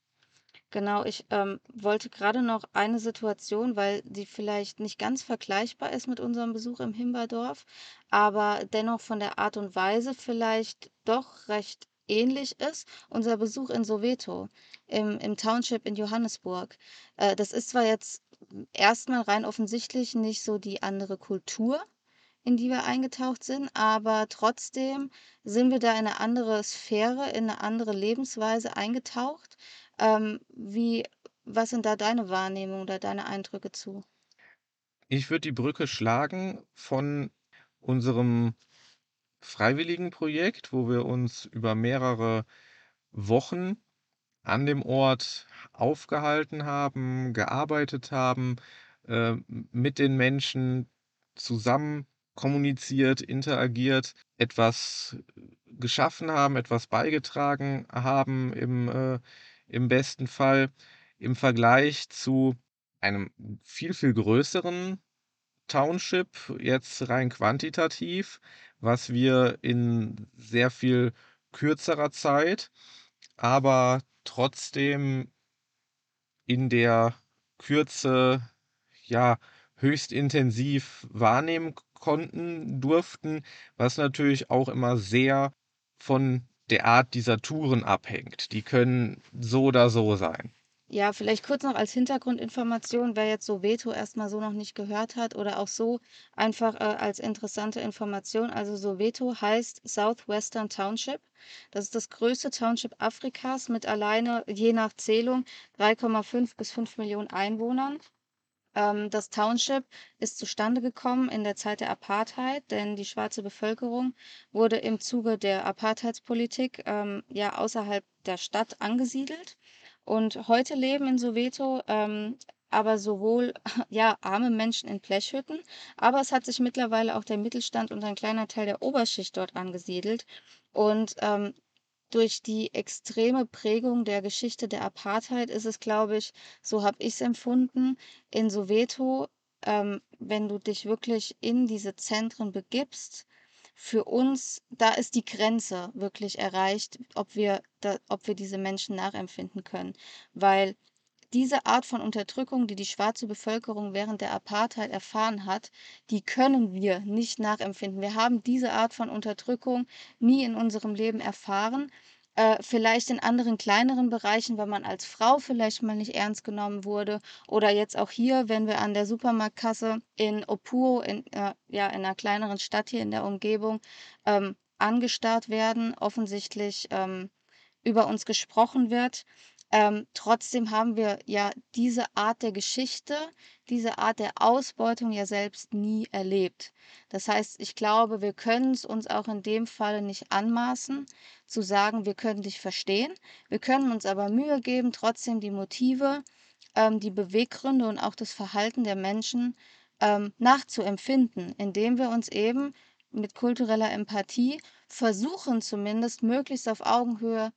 Genau, ich ähm, wollte gerade noch eine Situation, weil die vielleicht nicht ganz vergleichbar ist mit unserem Besuch im Himberdorf, aber dennoch von der Art und Weise vielleicht doch recht ähnlich ist unser Besuch in Soweto im, im Township in Johannesburg. Äh, das ist zwar jetzt erstmal rein offensichtlich nicht so die andere Kultur, in die wir eingetaucht sind, aber trotzdem sind wir da in eine andere Sphäre, in eine andere Lebensweise eingetaucht. Ähm, wie, was sind da deine Wahrnehmungen oder deine Eindrücke zu? Ich würde die Brücke schlagen von unserem Freiwilligenprojekt, wo wir uns über mehrere Wochen an dem Ort aufgehalten haben, gearbeitet haben, äh, mit den Menschen zusammen kommuniziert, interagiert, etwas geschaffen haben, etwas beigetragen haben im, äh, im besten Fall im Vergleich zu einem viel, viel größeren Township, jetzt rein quantitativ, was wir in sehr viel kürzerer Zeit, aber trotzdem in der Kürze ja höchst intensiv wahrnehmen konnten, durften, was natürlich auch immer sehr von der Art dieser Touren abhängt. Die können so oder so sein. Ja, vielleicht kurz noch als Hintergrundinformation, wer jetzt Soweto erstmal so noch nicht gehört hat oder auch so einfach äh, als interessante Information. Also Soweto heißt Southwestern Township. Das ist das größte Township Afrikas mit alleine, je nach Zählung, 3,5 bis 5 Millionen Einwohnern. Ähm, das Township ist zustande gekommen in der Zeit der Apartheid, denn die schwarze Bevölkerung wurde im Zuge der Apartheidspolitik ähm, ja außerhalb der Stadt angesiedelt. Und heute leben in Soweto ähm, aber sowohl ja, arme Menschen in Blechhütten, aber es hat sich mittlerweile auch der Mittelstand und ein kleiner Teil der Oberschicht dort angesiedelt. Und ähm, durch die extreme Prägung der Geschichte der Apartheid ist es, glaube ich, so habe ich es empfunden, in Soweto, ähm, wenn du dich wirklich in diese Zentren begibst, für uns, da ist die Grenze wirklich erreicht, ob wir, da, ob wir diese Menschen nachempfinden können. Weil diese Art von Unterdrückung, die die schwarze Bevölkerung während der Apartheid erfahren hat, die können wir nicht nachempfinden. Wir haben diese Art von Unterdrückung nie in unserem Leben erfahren. Äh, vielleicht in anderen kleineren Bereichen, wenn man als Frau vielleicht mal nicht ernst genommen wurde. Oder jetzt auch hier, wenn wir an der Supermarktkasse in Opuo, in, äh, ja, in einer kleineren Stadt hier in der Umgebung, ähm, angestarrt werden, offensichtlich ähm, über uns gesprochen wird. Ähm, trotzdem haben wir ja diese Art der Geschichte, diese Art der Ausbeutung ja selbst nie erlebt. Das heißt, ich glaube, wir können es uns auch in dem Falle nicht anmaßen, zu sagen, wir können dich verstehen. Wir können uns aber Mühe geben, trotzdem die Motive, ähm, die Beweggründe und auch das Verhalten der Menschen ähm, nachzuempfinden, indem wir uns eben mit kultureller Empathie versuchen, zumindest möglichst auf Augenhöhe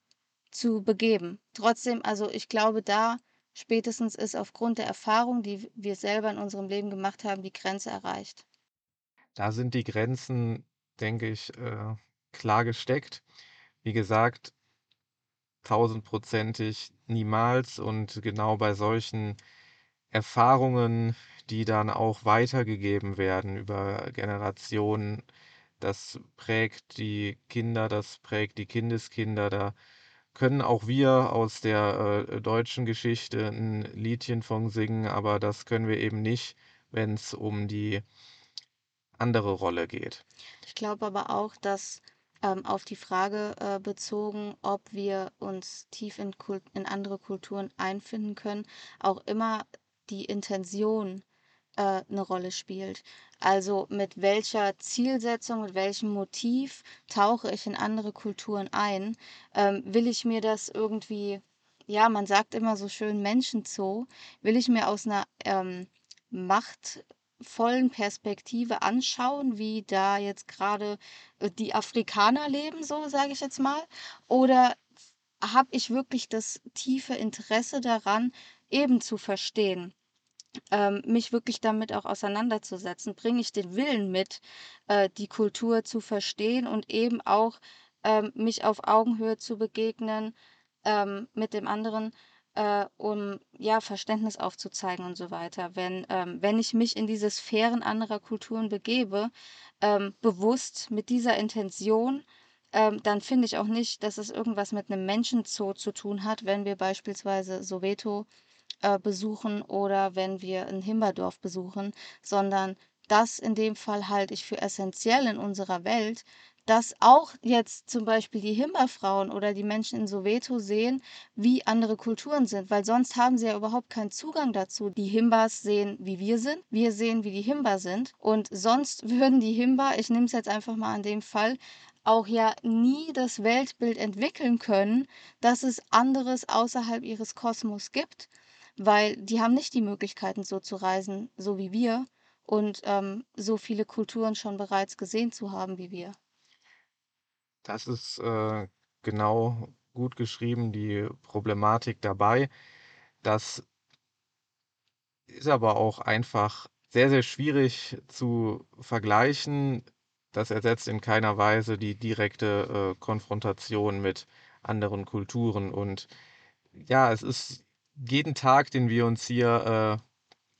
zu begeben. Trotzdem, also ich glaube, da spätestens ist aufgrund der Erfahrung, die wir selber in unserem Leben gemacht haben, die Grenze erreicht. Da sind die Grenzen, denke ich, äh, klar gesteckt. Wie gesagt, tausendprozentig niemals und genau bei solchen Erfahrungen, die dann auch weitergegeben werden über Generationen, das prägt die Kinder, das prägt die Kindeskinder, da können auch wir aus der äh, deutschen Geschichte ein Liedchen von singen, aber das können wir eben nicht, wenn es um die andere Rolle geht. Ich glaube aber auch, dass ähm, auf die Frage äh, bezogen, ob wir uns tief in, Kult in andere Kulturen einfinden können, auch immer die Intention äh, 'ne Rolle spielt. Also, mit welcher Zielsetzung, mit welchem Motiv tauche ich in andere Kulturen ein? Ähm, will ich mir das irgendwie ja, man sagt immer so schön Menschenzoo. Will ich mir aus einer ähm, machtvollen Perspektive anschauen, wie da jetzt gerade äh, die Afrikaner leben, so sage ich jetzt mal? Oder habe ich wirklich das tiefe Interesse daran, eben zu verstehen ähm, mich wirklich damit auch auseinanderzusetzen? Bringe ich den Willen mit, äh, die Kultur zu verstehen und eben auch ähm, mich auf Augenhöhe zu begegnen ähm, mit dem anderen, äh, um ja Verständnis aufzuzeigen und so weiter. Wenn, ähm, wenn ich mich in diese Sphären anderer Kulturen begebe, ähm, bewusst mit dieser Intention, ähm, dann finde ich auch nicht, dass es irgendwas mit einem Menschenzoo zu tun hat, wenn wir beispielsweise Soweto äh, besuchen oder wenn wir ein Himberdorf besuchen, sondern das in dem Fall halte ich für essentiell in unserer Welt, dass auch jetzt zum Beispiel die Himmerfrauen oder die Menschen in Soweto sehen, wie andere Kulturen sind, weil sonst haben sie ja überhaupt keinen Zugang dazu. Die Himbas sehen, wie wir sind, wir sehen, wie die Himba sind. Und sonst würden die Himba, ich nehme es jetzt einfach mal an dem Fall, auch ja nie das Weltbild entwickeln können, dass es anderes außerhalb ihres Kosmos gibt weil die haben nicht die Möglichkeiten, so zu reisen, so wie wir und ähm, so viele Kulturen schon bereits gesehen zu haben wie wir. Das ist äh, genau gut geschrieben, die Problematik dabei. Das ist aber auch einfach sehr, sehr schwierig zu vergleichen. Das ersetzt in keiner Weise die direkte äh, Konfrontation mit anderen Kulturen. Und ja, es ist jeden Tag, den wir uns hier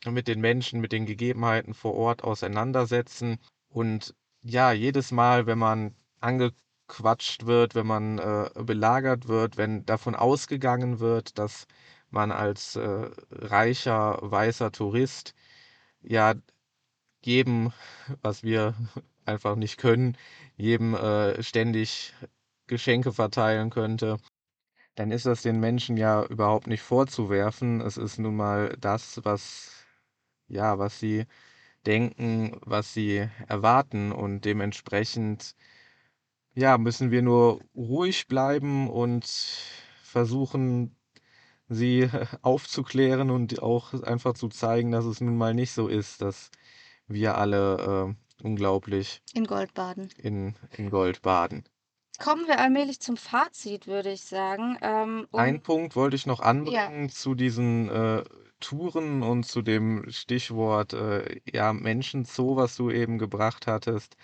äh, mit den Menschen, mit den Gegebenheiten vor Ort auseinandersetzen. Und ja, jedes Mal, wenn man angekommen ausgequatscht wird, wenn man äh, belagert wird, wenn davon ausgegangen wird, dass man als äh, reicher weißer Tourist ja jedem, was wir einfach nicht können, jedem äh, ständig Geschenke verteilen könnte, dann ist das den Menschen ja überhaupt nicht vorzuwerfen. Es ist nun mal das, was ja, was sie denken, was sie erwarten und dementsprechend ja, müssen wir nur ruhig bleiben und versuchen, sie aufzuklären und auch einfach zu zeigen, dass es nun mal nicht so ist, dass wir alle äh, unglaublich In Gold baden. in, in Gold baden. Kommen wir allmählich zum Fazit, würde ich sagen. Ähm, Ein Punkt wollte ich noch ja, anbringen zu diesen äh, Touren und zu dem Stichwort äh, ja, Menschenzoo, was du eben gebracht hattest.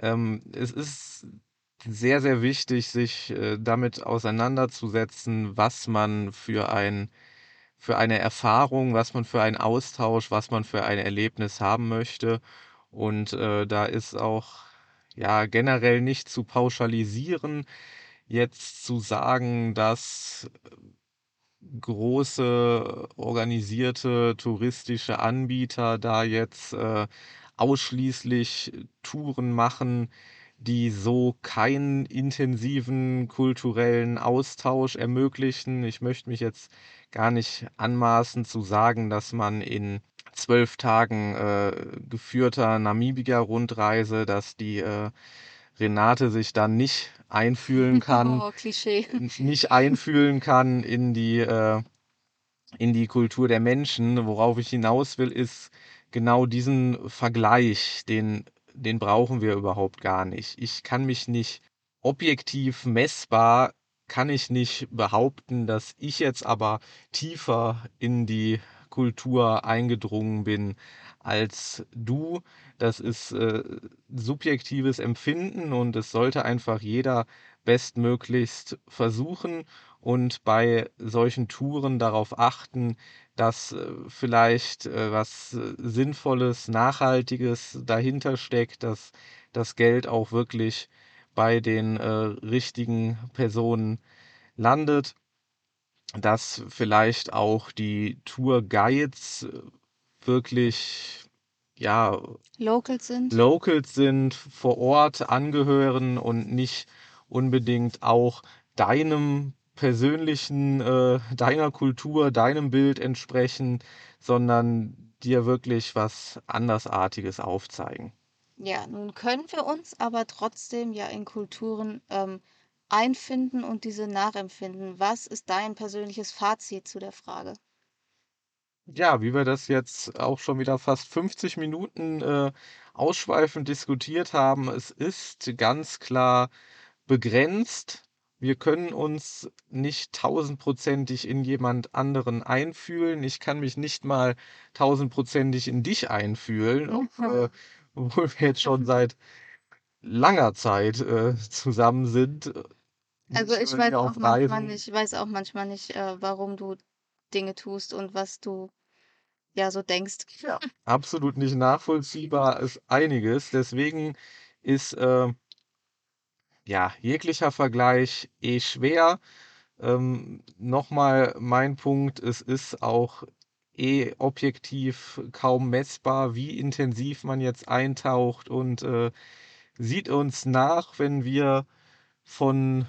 Ähm, es ist sehr, sehr wichtig, sich äh, damit auseinanderzusetzen, was man für ein, für eine Erfahrung, was man für einen Austausch, was man für ein Erlebnis haben möchte. Und äh, da ist auch ja generell nicht zu pauschalisieren, jetzt zu sagen, dass große organisierte touristische Anbieter da jetzt äh, ausschließlich Touren machen, die so keinen intensiven kulturellen Austausch ermöglichen. Ich möchte mich jetzt gar nicht anmaßen zu sagen, dass man in zwölf Tagen äh, geführter Namibia-Rundreise, dass die äh, Renate sich dann nicht einfühlen kann, oh, Klischee. nicht einfühlen kann in die, äh, in die Kultur der Menschen. Worauf ich hinaus will, ist genau diesen Vergleich, den, den brauchen wir überhaupt gar nicht. Ich kann mich nicht objektiv messbar, kann ich nicht behaupten, dass ich jetzt aber tiefer in die Kultur eingedrungen bin als du. Das ist äh, subjektives Empfinden und es sollte einfach jeder bestmöglichst versuchen und bei solchen Touren darauf achten, dass äh, vielleicht äh, was äh, Sinnvolles, Nachhaltiges dahinter steckt, dass das Geld auch wirklich bei den äh, richtigen Personen landet, dass vielleicht auch die Tourguides äh, wirklich ja Locals sind. Locals sind, vor Ort angehören und nicht unbedingt auch deinem persönlichen, äh, deiner Kultur, deinem Bild entsprechen, sondern dir wirklich was Andersartiges aufzeigen. Ja, nun können wir uns aber trotzdem ja in Kulturen ähm, einfinden und diese nachempfinden. Was ist dein persönliches Fazit zu der Frage? Ja, wie wir das jetzt auch schon wieder fast 50 Minuten äh, ausschweifend diskutiert haben, es ist ganz klar begrenzt. Wir können uns nicht tausendprozentig in jemand anderen einfühlen. Ich kann mich nicht mal tausendprozentig in dich einfühlen, ob, äh, obwohl wir jetzt schon seit langer Zeit äh, zusammen sind. Also Nicht ich weiß auch manchmal nicht, ich weiß auch manchmal nicht, äh, warum du Dinge tust und was du ja so denkst. Ja, absolut nicht nachvollziehbar ist einiges. Deswegen ist äh, ja jeglicher Vergleich eh schwer. Ähm, nochmal mein Punkt, es ist auch eh objektiv kaum messbar, wie intensiv man jetzt eintaucht und äh, sieht uns nach, wenn wir von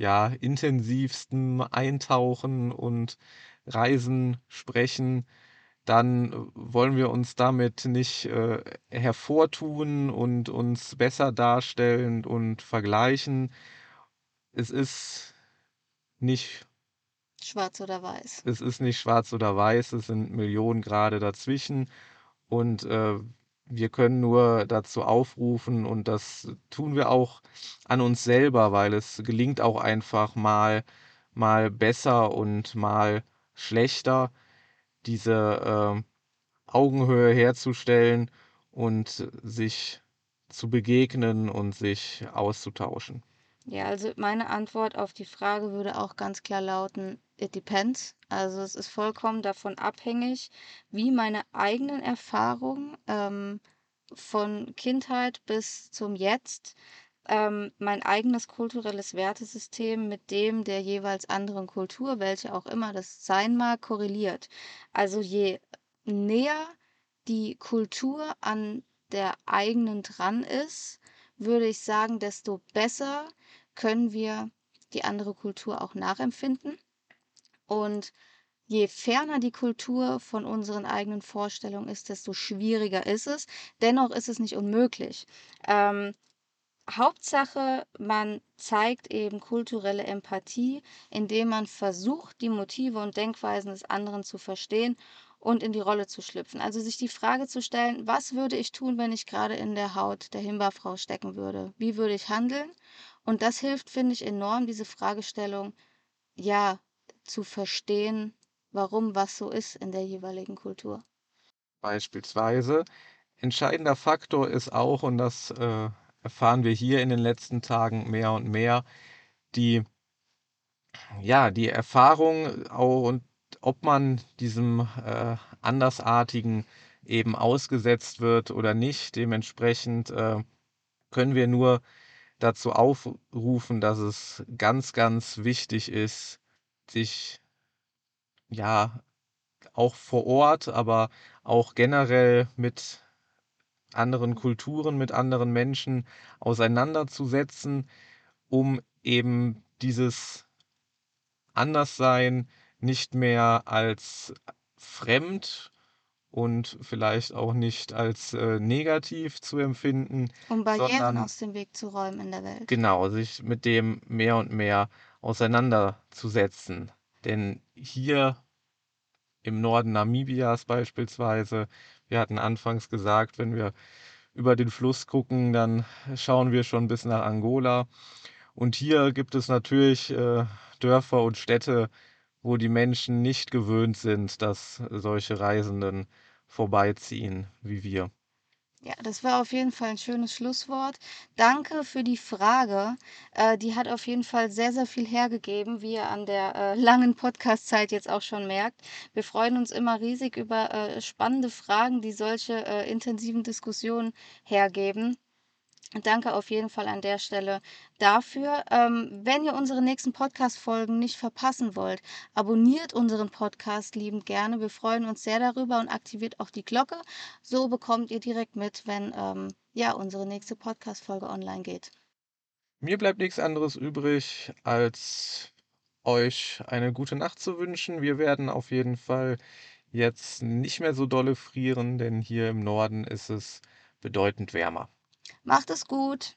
ja intensivstem Eintauchen und Reisen sprechen dann äh, wollen wir uns damit nicht äh, hervortun und uns besser darstellen und vergleichen. Es ist nicht, Schwarz oder weiß. es ist nicht schwarz oder weiß, es sind Millionen Grade dazwischen und äh, wir können nur dazu aufrufen und das tun wir auch an uns selber, weil es gelingt auch einfach mal, mal besser und mal schlechter, diese äh, Augenhöhe herzustellen und sich zu begegnen und sich auszutauschen. Ja, also meine Antwort auf die Frage würde auch ganz klar lauten, it depends. Also es ist vollkommen davon abhängig, wie meine eigenen Erfahrungen ähm, von Kindheit bis zum Jetzt ähm, mein eigenes kulturelles Wertesystem mit dem der jeweils anderen Kultur, welche auch immer das sein mag, korreliert. Also je näher die Kultur an der eigenen dran ist, würde ich sagen, desto besser können wir die andere Kultur auch nachempfinden. Und je ferner die Kultur von unseren eigenen Vorstellungen ist, desto schwieriger ist es. Dennoch ist es nicht unmöglich. Ähm, Hauptsache, man zeigt eben kulturelle Empathie, indem man versucht, die Motive und Denkweisen des anderen zu verstehen und in die Rolle zu schlüpfen. Also sich die Frage zu stellen, was würde ich tun, wenn ich gerade in der Haut der Himbeerfrau stecken würde? Wie würde ich handeln? Und das hilft, finde ich, enorm, diese Fragestellung, ja, zu verstehen, warum was so ist in der jeweiligen Kultur. Beispielsweise. Entscheidender Faktor ist auch, und das äh, erfahren wir hier in den letzten Tagen mehr und mehr, die, ja, die Erfahrung auch und ob man diesem äh, Andersartigen eben ausgesetzt wird oder nicht. Dementsprechend äh, können wir nur dazu aufrufen, dass es ganz, ganz wichtig ist, sich ja auch vor Ort, aber auch generell mit anderen Kulturen, mit anderen Menschen auseinanderzusetzen, um eben dieses Anderssein nicht mehr als fremd und vielleicht auch nicht als äh, negativ zu empfinden, Um Barrieren sondern aus dem Weg zu räumen in der Welt. genau, sich mit dem mehr und mehr auseinanderzusetzen. Denn hier im Norden Namibias beispielsweise, wir hatten anfangs gesagt, wenn wir über den Fluss gucken, dann schauen wir schon bis nach Angola. Und hier gibt es natürlich äh, Dörfer und Städte, wo die Menschen nicht gewöhnt sind, dass solche Reisenden vorbeiziehen wie wir. Ja, das war auf jeden Fall ein schönes Schlusswort. Danke für die Frage. Äh, die hat auf jeden Fall sehr, sehr viel hergegeben, wie ihr an der äh, langen Podcast-Zeit jetzt auch schon merkt. Wir freuen uns immer riesig über äh, spannende Fragen, die solche äh, intensiven Diskussionen hergeben. Danke auf jeden Fall an der Stelle dafür. Ähm, wenn ihr unsere nächsten Podcast-Folgen nicht verpassen wollt, abonniert unseren Podcast liebend gerne. Wir freuen uns sehr darüber und aktiviert auch die Glocke. So bekommt ihr direkt mit, wenn ähm, ja, unsere nächste Podcast-Folge online geht. Mir bleibt nichts anderes übrig, als euch eine gute Nacht zu wünschen. Wir werden auf jeden Fall jetzt nicht mehr so dolle frieren, denn hier im Norden ist es bedeutend wärmer. Macht es gut.